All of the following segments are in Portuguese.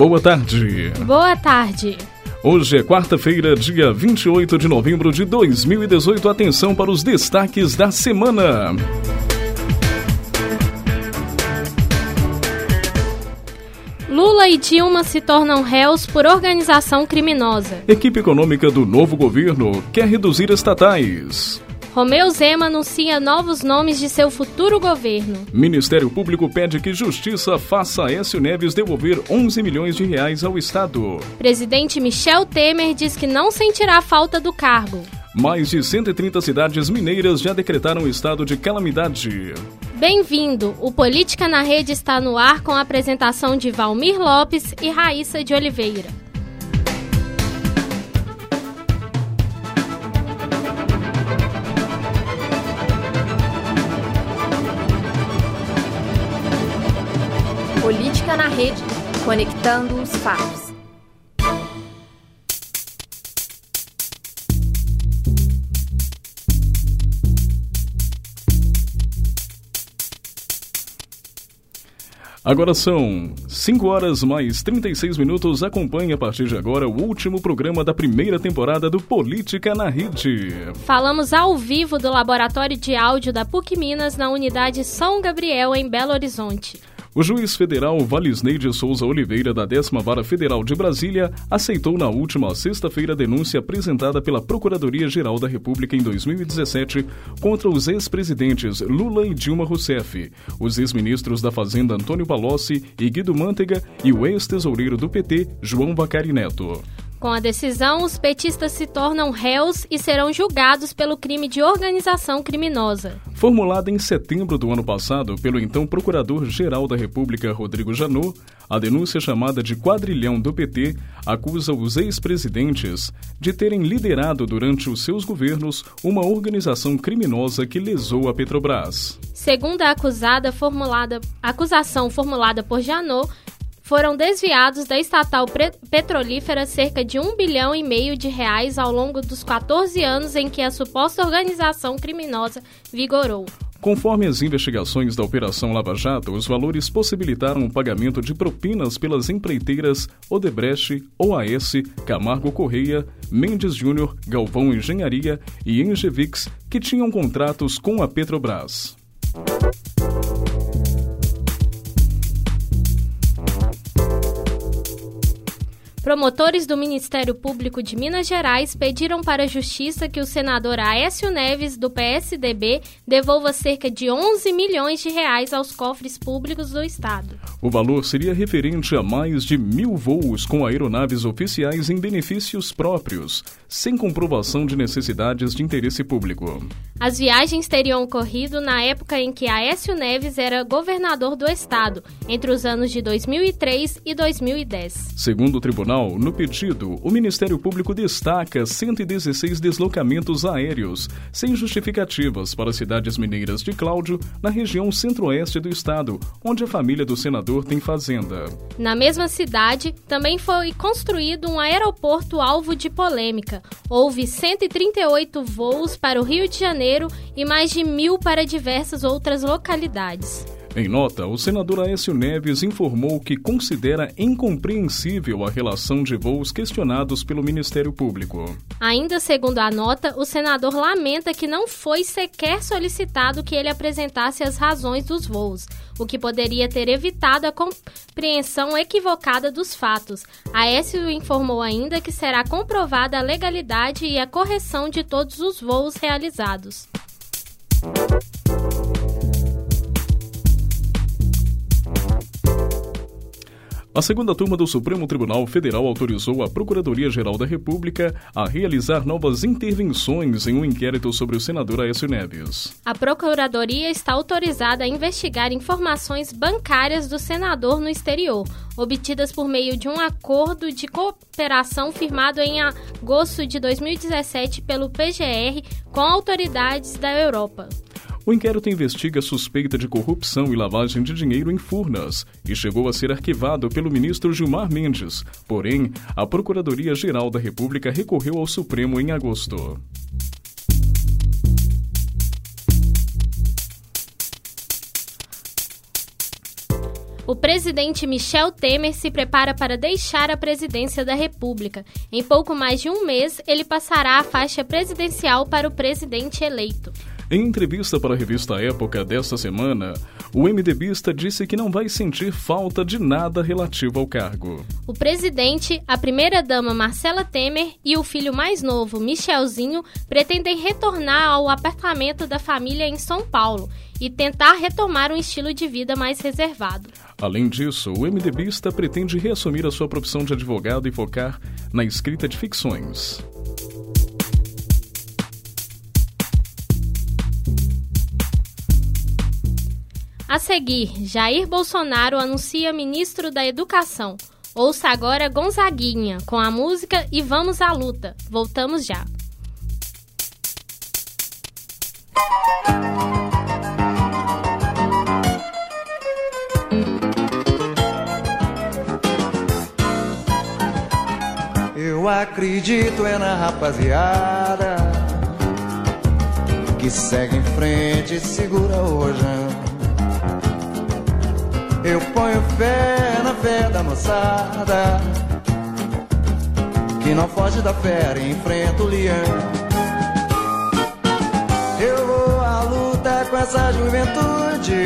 Boa tarde. Boa tarde. Hoje é quarta-feira, dia 28 de novembro de 2018. Atenção para os destaques da semana. E Dilma se tornam réus por organização criminosa. Equipe econômica do novo governo quer reduzir estatais. Romeu Zema anuncia novos nomes de seu futuro governo. Ministério Público pede que Justiça faça Écio Neves devolver 11 milhões de reais ao Estado. Presidente Michel Temer diz que não sentirá falta do cargo. Mais de 130 cidades mineiras já decretaram estado de calamidade. Bem-vindo! O Política na Rede está no ar com a apresentação de Valmir Lopes e Raíssa de Oliveira. Política na Rede, conectando os fatos. Agora são 5 horas mais 36 minutos. Acompanhe a partir de agora o último programa da primeira temporada do Política na Rede. Falamos ao vivo do Laboratório de Áudio da PUC Minas na unidade São Gabriel, em Belo Horizonte. O juiz federal Valisney de Souza Oliveira, da 10 Vara Federal de Brasília, aceitou na última sexta-feira a denúncia apresentada pela Procuradoria-Geral da República em 2017 contra os ex-presidentes Lula e Dilma Rousseff, os ex-ministros da Fazenda Antônio Palocci e Guido Mantega e o ex-tesoureiro do PT, João Bacari Neto. Com a decisão, os petistas se tornam réus e serão julgados pelo crime de organização criminosa. Formulada em setembro do ano passado pelo então Procurador-Geral da República, Rodrigo Janot, a denúncia chamada de Quadrilhão do PT acusa os ex-presidentes de terem liderado durante os seus governos uma organização criminosa que lesou a Petrobras. Segundo a acusada formulada, acusação formulada por Janot, foram desviados da estatal petrolífera cerca de um bilhão e meio de reais ao longo dos 14 anos em que a suposta organização criminosa vigorou. Conforme as investigações da Operação Lava Jato, os valores possibilitaram o pagamento de propinas pelas empreiteiras Odebrecht, OAS, Camargo Correia, Mendes Júnior, Galvão Engenharia e Engevix, que tinham contratos com a Petrobras. Promotores do Ministério Público de Minas Gerais pediram para a Justiça que o senador Aécio Neves, do PSDB, devolva cerca de 11 milhões de reais aos cofres públicos do Estado. O valor seria referente a mais de mil voos com aeronaves oficiais em benefícios próprios, sem comprovação de necessidades de interesse público. As viagens teriam ocorrido na época em que Aécio Neves era governador do Estado, entre os anos de 2003 e 2010. Segundo o tribunal, no pedido, o Ministério Público destaca 116 deslocamentos aéreos, sem justificativas, para cidades mineiras de Cláudio, na região centro-oeste do estado, onde a família do senador tem fazenda. Na mesma cidade, também foi construído um aeroporto alvo de polêmica. Houve 138 voos para o Rio de Janeiro e mais de mil para diversas outras localidades. Em nota, o senador Aécio Neves informou que considera incompreensível a relação de voos questionados pelo Ministério Público. Ainda segundo a nota, o senador lamenta que não foi sequer solicitado que ele apresentasse as razões dos voos, o que poderia ter evitado a compreensão equivocada dos fatos. Aécio informou ainda que será comprovada a legalidade e a correção de todos os voos realizados. A segunda turma do Supremo Tribunal Federal autorizou a Procuradoria-Geral da República a realizar novas intervenções em um inquérito sobre o senador Aécio Neves. A Procuradoria está autorizada a investigar informações bancárias do senador no exterior, obtidas por meio de um acordo de cooperação firmado em agosto de 2017 pelo PGR com autoridades da Europa. O inquérito investiga suspeita de corrupção e lavagem de dinheiro em Furnas e chegou a ser arquivado pelo ministro Gilmar Mendes. Porém, a Procuradoria-Geral da República recorreu ao Supremo em agosto. O presidente Michel Temer se prepara para deixar a presidência da República. Em pouco mais de um mês, ele passará a faixa presidencial para o presidente eleito. Em entrevista para a revista Época desta semana, o MDBista disse que não vai sentir falta de nada relativo ao cargo. O presidente, a primeira-dama Marcela Temer e o filho mais novo, Michelzinho, pretendem retornar ao apartamento da família em São Paulo e tentar retomar um estilo de vida mais reservado. Além disso, o MDBista pretende reassumir a sua profissão de advogado e focar na escrita de ficções. A seguir, Jair Bolsonaro anuncia ministro da Educação. Ouça agora Gonzaguinha com a música e vamos à luta. Voltamos já. Eu acredito é na rapaziada que segue em frente e segura o rojão. Eu ponho fé na fé da moçada Que não foge da fera e enfrenta o leão. Eu vou à luta com essa juventude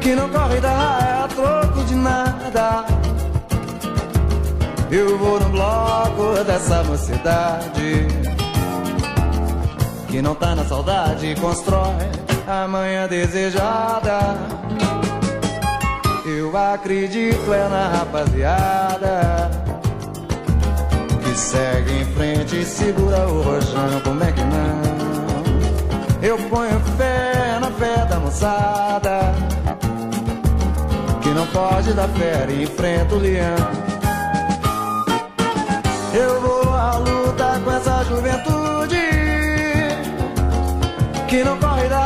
Que não corre da raia a troco de nada. Eu vou no bloco dessa mocidade Que não tá na saudade e constrói a manhã desejada. Eu acredito é na rapaziada que segue em frente e segura o rojão. Como é que não? Eu ponho fé na fé da moçada que não pode dar fé e enfrenta o leão. Eu vou à luta com essa juventude que não corre da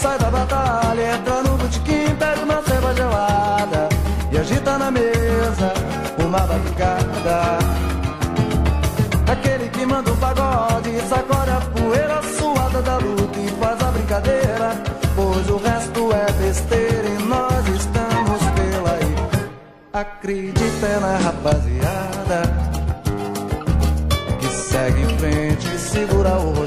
sai da batalha, entra no botequim, pega uma ceva gelada E agita na mesa uma batucada. Aquele que manda um pagode, sacode a poeira suada da luta e faz a brincadeira Pois o resto é besteira e nós estamos pela aí. Acredita na rapaziada segue em frente e segura o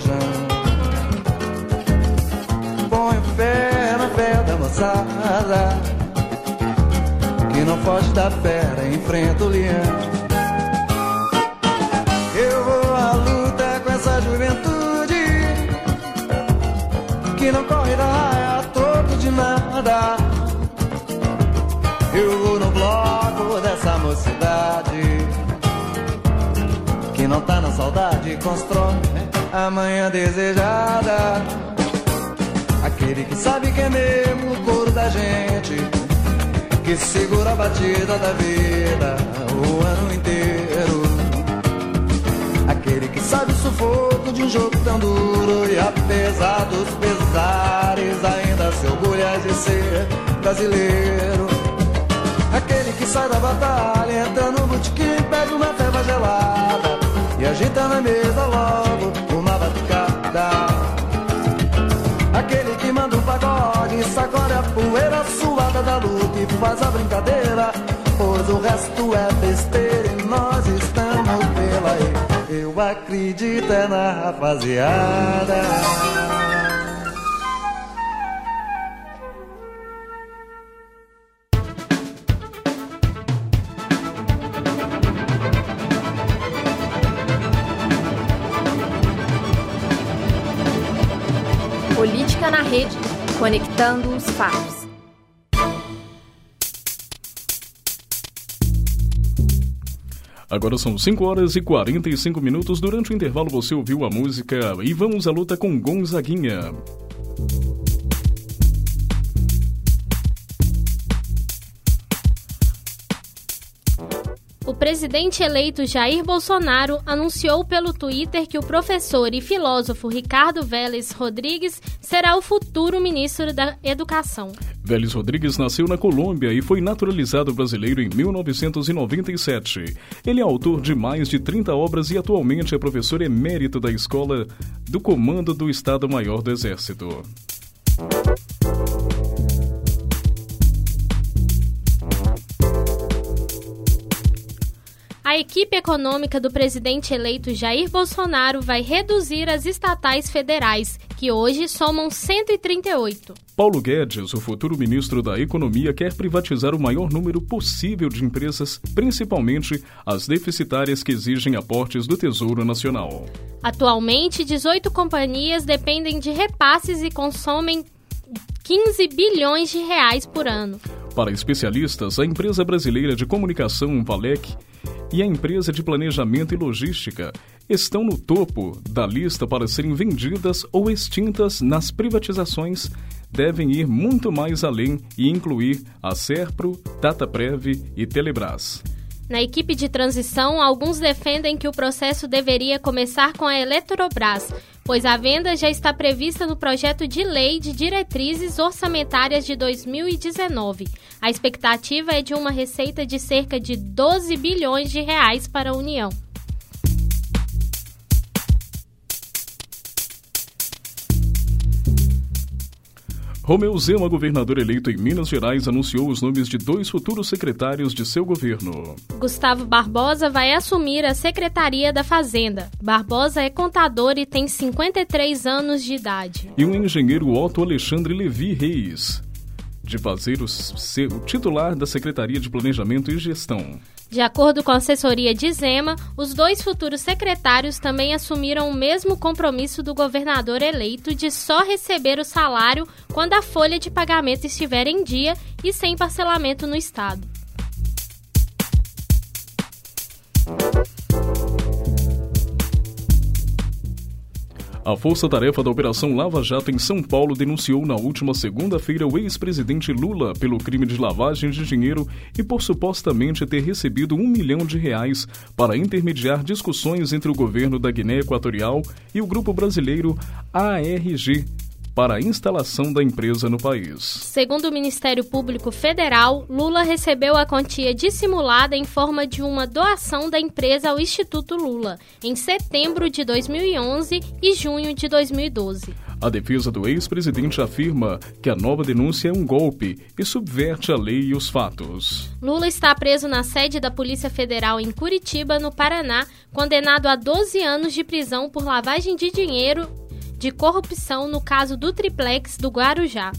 que não foge da fera, enfrenta o leão. Eu vou à luta com essa juventude, que não corre da raia a troco de nada. Eu vou no bloco dessa mocidade que não tá na saudade constrói a manhã desejada. Aquele que sabe que é mesmo da gente, que segura a batida da vida o ano inteiro. Aquele que sabe o sufoco de um jogo tão duro e apesar dos pesares ainda se orgulha de ser brasileiro. Aquele que sai da batalha, entra no botequim, pega uma feva gelada e agita na mesa logo uma Aquele que manda um pagode, sacode a poeira suada da luta e faz a brincadeira, pois o resto é besteira e nós estamos pela aí. Eu acredito é na rapaziada. Rede, conectando os fatos. Agora são 5 horas e 45 minutos. Durante o intervalo você ouviu a música E Vamos à Luta com Gonzaguinha. Presidente eleito Jair Bolsonaro anunciou pelo Twitter que o professor e filósofo Ricardo Vélez Rodrigues será o futuro ministro da Educação. Vélez Rodrigues nasceu na Colômbia e foi naturalizado brasileiro em 1997. Ele é autor de mais de 30 obras e atualmente é professor emérito da Escola do Comando do Estado-Maior do Exército. A equipe econômica do presidente eleito Jair Bolsonaro vai reduzir as estatais federais, que hoje somam 138. Paulo Guedes, o futuro ministro da Economia, quer privatizar o maior número possível de empresas, principalmente as deficitárias que exigem aportes do Tesouro Nacional. Atualmente, 18 companhias dependem de repasses e consomem 15 bilhões de reais por ano. Para especialistas, a empresa brasileira de comunicação Valec e a empresa de planejamento e logística estão no topo da lista para serem vendidas ou extintas nas privatizações. Devem ir muito mais além e incluir a Serpro, Dataprev e Telebrás. Na equipe de transição, alguns defendem que o processo deveria começar com a Eletrobras, pois a venda já está prevista no projeto de lei de diretrizes orçamentárias de 2019. A expectativa é de uma receita de cerca de 12 bilhões de reais para a União. Romeu Zema, governador eleito em Minas Gerais, anunciou os nomes de dois futuros secretários de seu governo. Gustavo Barbosa vai assumir a Secretaria da Fazenda. Barbosa é contador e tem 53 anos de idade. E o engenheiro Otto Alexandre Levi Reis, de fazer o, ser o titular da Secretaria de Planejamento e Gestão. De acordo com a assessoria de Zema, os dois futuros secretários também assumiram o mesmo compromisso do governador eleito de só receber o salário quando a folha de pagamento estiver em dia e sem parcelamento no Estado. A força-tarefa da Operação Lava Jato em São Paulo denunciou na última segunda-feira o ex-presidente Lula pelo crime de lavagem de dinheiro e por supostamente ter recebido um milhão de reais para intermediar discussões entre o governo da Guiné Equatorial e o grupo brasileiro ARG, para a instalação da empresa no país. Segundo o Ministério Público Federal, Lula recebeu a quantia dissimulada em forma de uma doação da empresa ao Instituto Lula, em setembro de 2011 e junho de 2012. A defesa do ex-presidente afirma que a nova denúncia é um golpe e subverte a lei e os fatos. Lula está preso na sede da Polícia Federal em Curitiba, no Paraná, condenado a 12 anos de prisão por lavagem de dinheiro de corrupção no caso do triplex do Guarujá.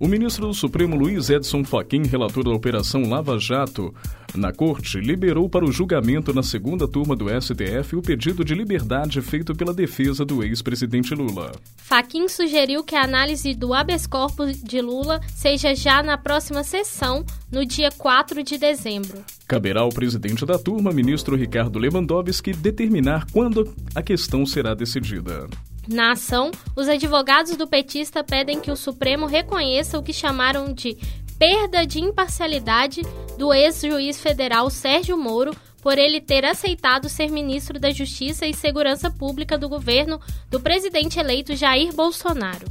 O ministro do Supremo Luiz Edson Fachin, relator da Operação Lava Jato, na corte, liberou para o julgamento na segunda turma do STF o pedido de liberdade feito pela defesa do ex-presidente Lula. Fachin sugeriu que a análise do habeas corpus de Lula seja já na próxima sessão, no dia 4 de dezembro. Caberá ao presidente da turma, ministro Ricardo Lewandowski, determinar quando a questão será decidida. Na ação, os advogados do petista pedem que o Supremo reconheça o que chamaram de perda de imparcialidade do ex-juiz federal Sérgio Moro por ele ter aceitado ser ministro da Justiça e Segurança Pública do governo do presidente eleito Jair Bolsonaro.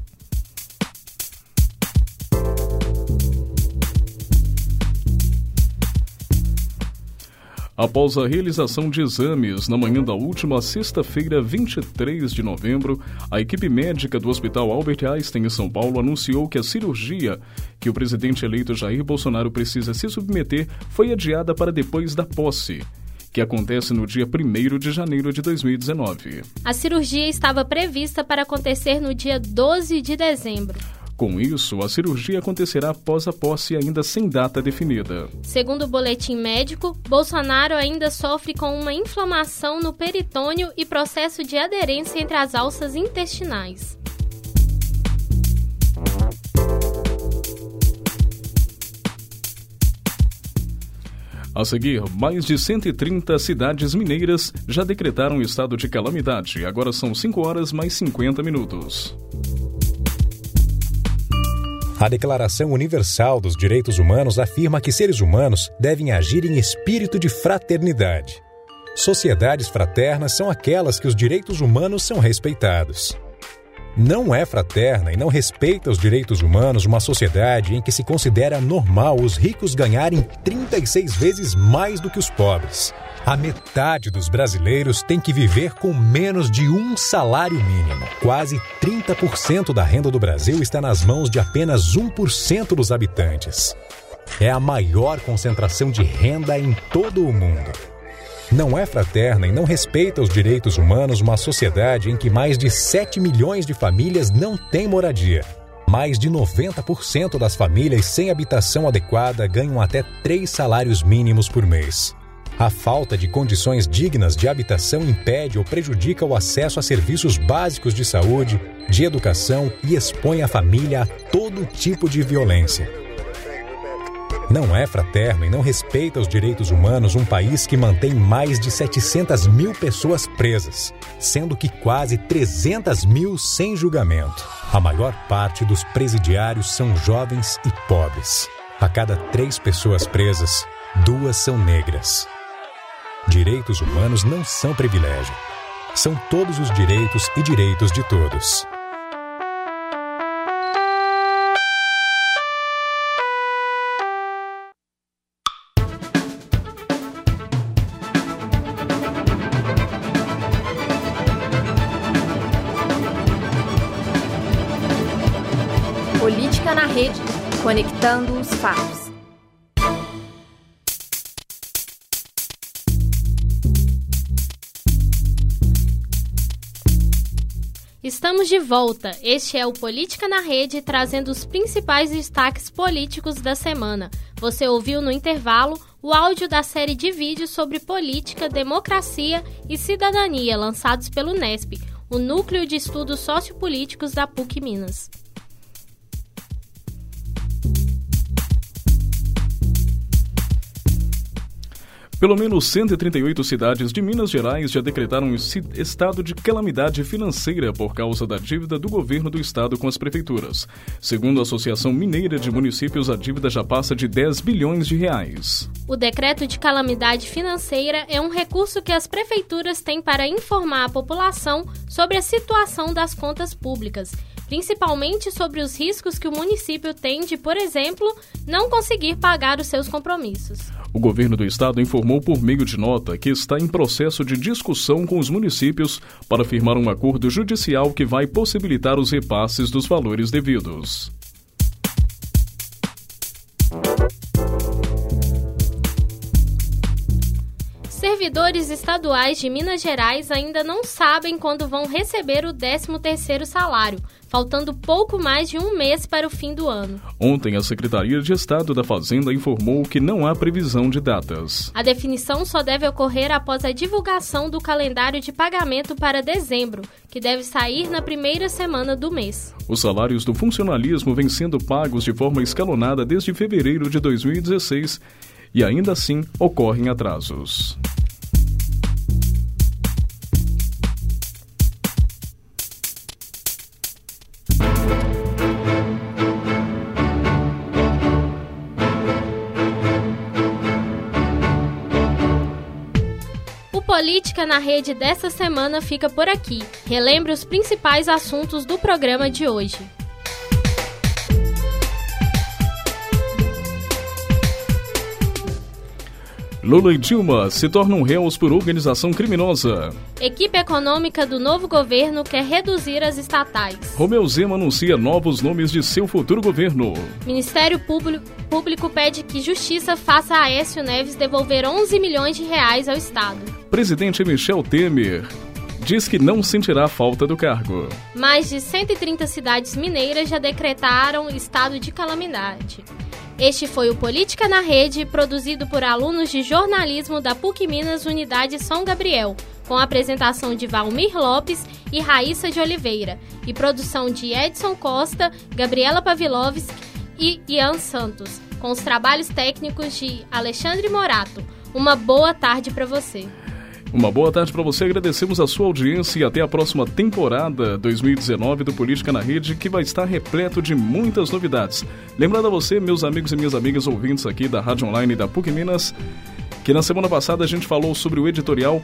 Após a realização de exames na manhã da última sexta-feira, 23 de novembro, a equipe médica do Hospital Albert Einstein em São Paulo anunciou que a cirurgia que o presidente eleito Jair Bolsonaro precisa se submeter foi adiada para depois da posse que acontece no dia 1 de janeiro de 2019. A cirurgia estava prevista para acontecer no dia 12 de dezembro. Com isso, a cirurgia acontecerá após a posse ainda sem data definida. Segundo o boletim médico, Bolsonaro ainda sofre com uma inflamação no peritônio e processo de aderência entre as alças intestinais. A seguir, mais de 130 cidades mineiras já decretaram estado de calamidade. Agora são 5 horas mais 50 minutos. A Declaração Universal dos Direitos Humanos afirma que seres humanos devem agir em espírito de fraternidade. Sociedades fraternas são aquelas que os direitos humanos são respeitados. Não é fraterna e não respeita os direitos humanos uma sociedade em que se considera normal os ricos ganharem 36 vezes mais do que os pobres. A metade dos brasileiros tem que viver com menos de um salário mínimo. Quase 30% da renda do Brasil está nas mãos de apenas 1% dos habitantes. É a maior concentração de renda em todo o mundo. Não é fraterna e não respeita os direitos humanos uma sociedade em que mais de 7 milhões de famílias não têm moradia. Mais de 90% das famílias sem habitação adequada ganham até três salários mínimos por mês. A falta de condições dignas de habitação impede ou prejudica o acesso a serviços básicos de saúde, de educação e expõe a família a todo tipo de violência. Não é fraterno e não respeita os direitos humanos um país que mantém mais de 700 mil pessoas presas, sendo que quase 300 mil sem julgamento. A maior parte dos presidiários são jovens e pobres. A cada três pessoas presas, duas são negras. Direitos humanos não são privilégio. São todos os direitos e direitos de todos. Política na rede, conectando os fatos. Estamos de volta. Este é o Política na Rede, trazendo os principais destaques políticos da semana. Você ouviu no intervalo o áudio da série de vídeos sobre política, democracia e cidadania, lançados pelo NESP, o Núcleo de Estudos Sociopolíticos da PUC Minas. Pelo menos 138 cidades de Minas Gerais já decretaram estado de calamidade financeira por causa da dívida do governo do estado com as prefeituras. Segundo a Associação Mineira de Municípios, a dívida já passa de 10 bilhões de reais. O decreto de calamidade financeira é um recurso que as prefeituras têm para informar a população sobre a situação das contas públicas principalmente sobre os riscos que o município tem de, por exemplo, não conseguir pagar os seus compromissos. O governo do estado informou por meio de nota que está em processo de discussão com os municípios para firmar um acordo judicial que vai possibilitar os repasses dos valores devidos. Servidores estaduais de Minas Gerais ainda não sabem quando vão receber o 13º salário, faltando pouco mais de um mês para o fim do ano. Ontem, a Secretaria de Estado da Fazenda informou que não há previsão de datas. A definição só deve ocorrer após a divulgação do calendário de pagamento para dezembro, que deve sair na primeira semana do mês. Os salários do funcionalismo vêm sendo pagos de forma escalonada desde fevereiro de 2016 e ainda assim ocorrem atrasos. Política na Rede dessa semana fica por aqui. Relembre os principais assuntos do programa de hoje. Lula e Dilma se tornam réus por organização criminosa. Equipe econômica do novo governo quer reduzir as estatais. Romeu Zema anuncia novos nomes de seu futuro governo. Ministério Público, pede que Justiça faça a Aécio Neves devolver 11 milhões de reais ao Estado. Presidente Michel Temer diz que não sentirá falta do cargo. Mais de 130 cidades mineiras já decretaram estado de calamidade. Este foi o Política na Rede, produzido por alunos de jornalismo da PUC Minas Unidade São Gabriel, com a apresentação de Valmir Lopes e Raíssa de Oliveira, e produção de Edson Costa, Gabriela Pavlovski e Ian Santos, com os trabalhos técnicos de Alexandre Morato. Uma boa tarde para você. Uma boa tarde para você, agradecemos a sua audiência e até a próxima temporada 2019 do Política na Rede, que vai estar repleto de muitas novidades. Lembrando a você, meus amigos e minhas amigas ouvintes aqui da Rádio Online da PUC Minas, que na semana passada a gente falou sobre o editorial.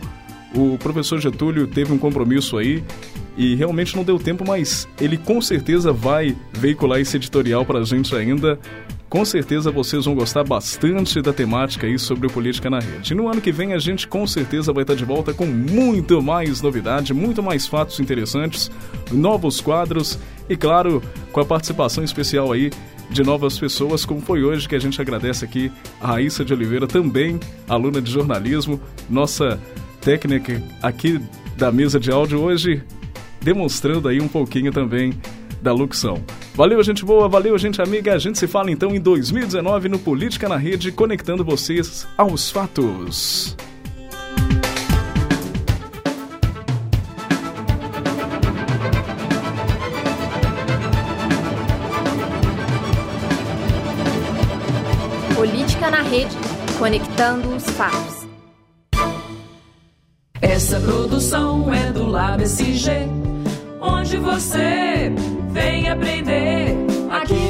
O professor Getúlio teve um compromisso aí e realmente não deu tempo, mas ele com certeza vai veicular esse editorial para a gente ainda com certeza vocês vão gostar bastante da temática aí sobre política na rede. No ano que vem a gente com certeza vai estar de volta com muito mais novidade, muito mais fatos interessantes, novos quadros e claro, com a participação especial aí de novas pessoas, como foi hoje que a gente agradece aqui a Raíssa de Oliveira, também aluna de jornalismo, nossa técnica aqui da mesa de áudio hoje, demonstrando aí um pouquinho também da locução. Valeu, gente boa, valeu, gente amiga. A gente se fala então em 2019 no Política na Rede, conectando vocês aos fatos. Política na Rede, conectando os fatos. Essa produção é do Lab SG, onde você Vem aprender aqui.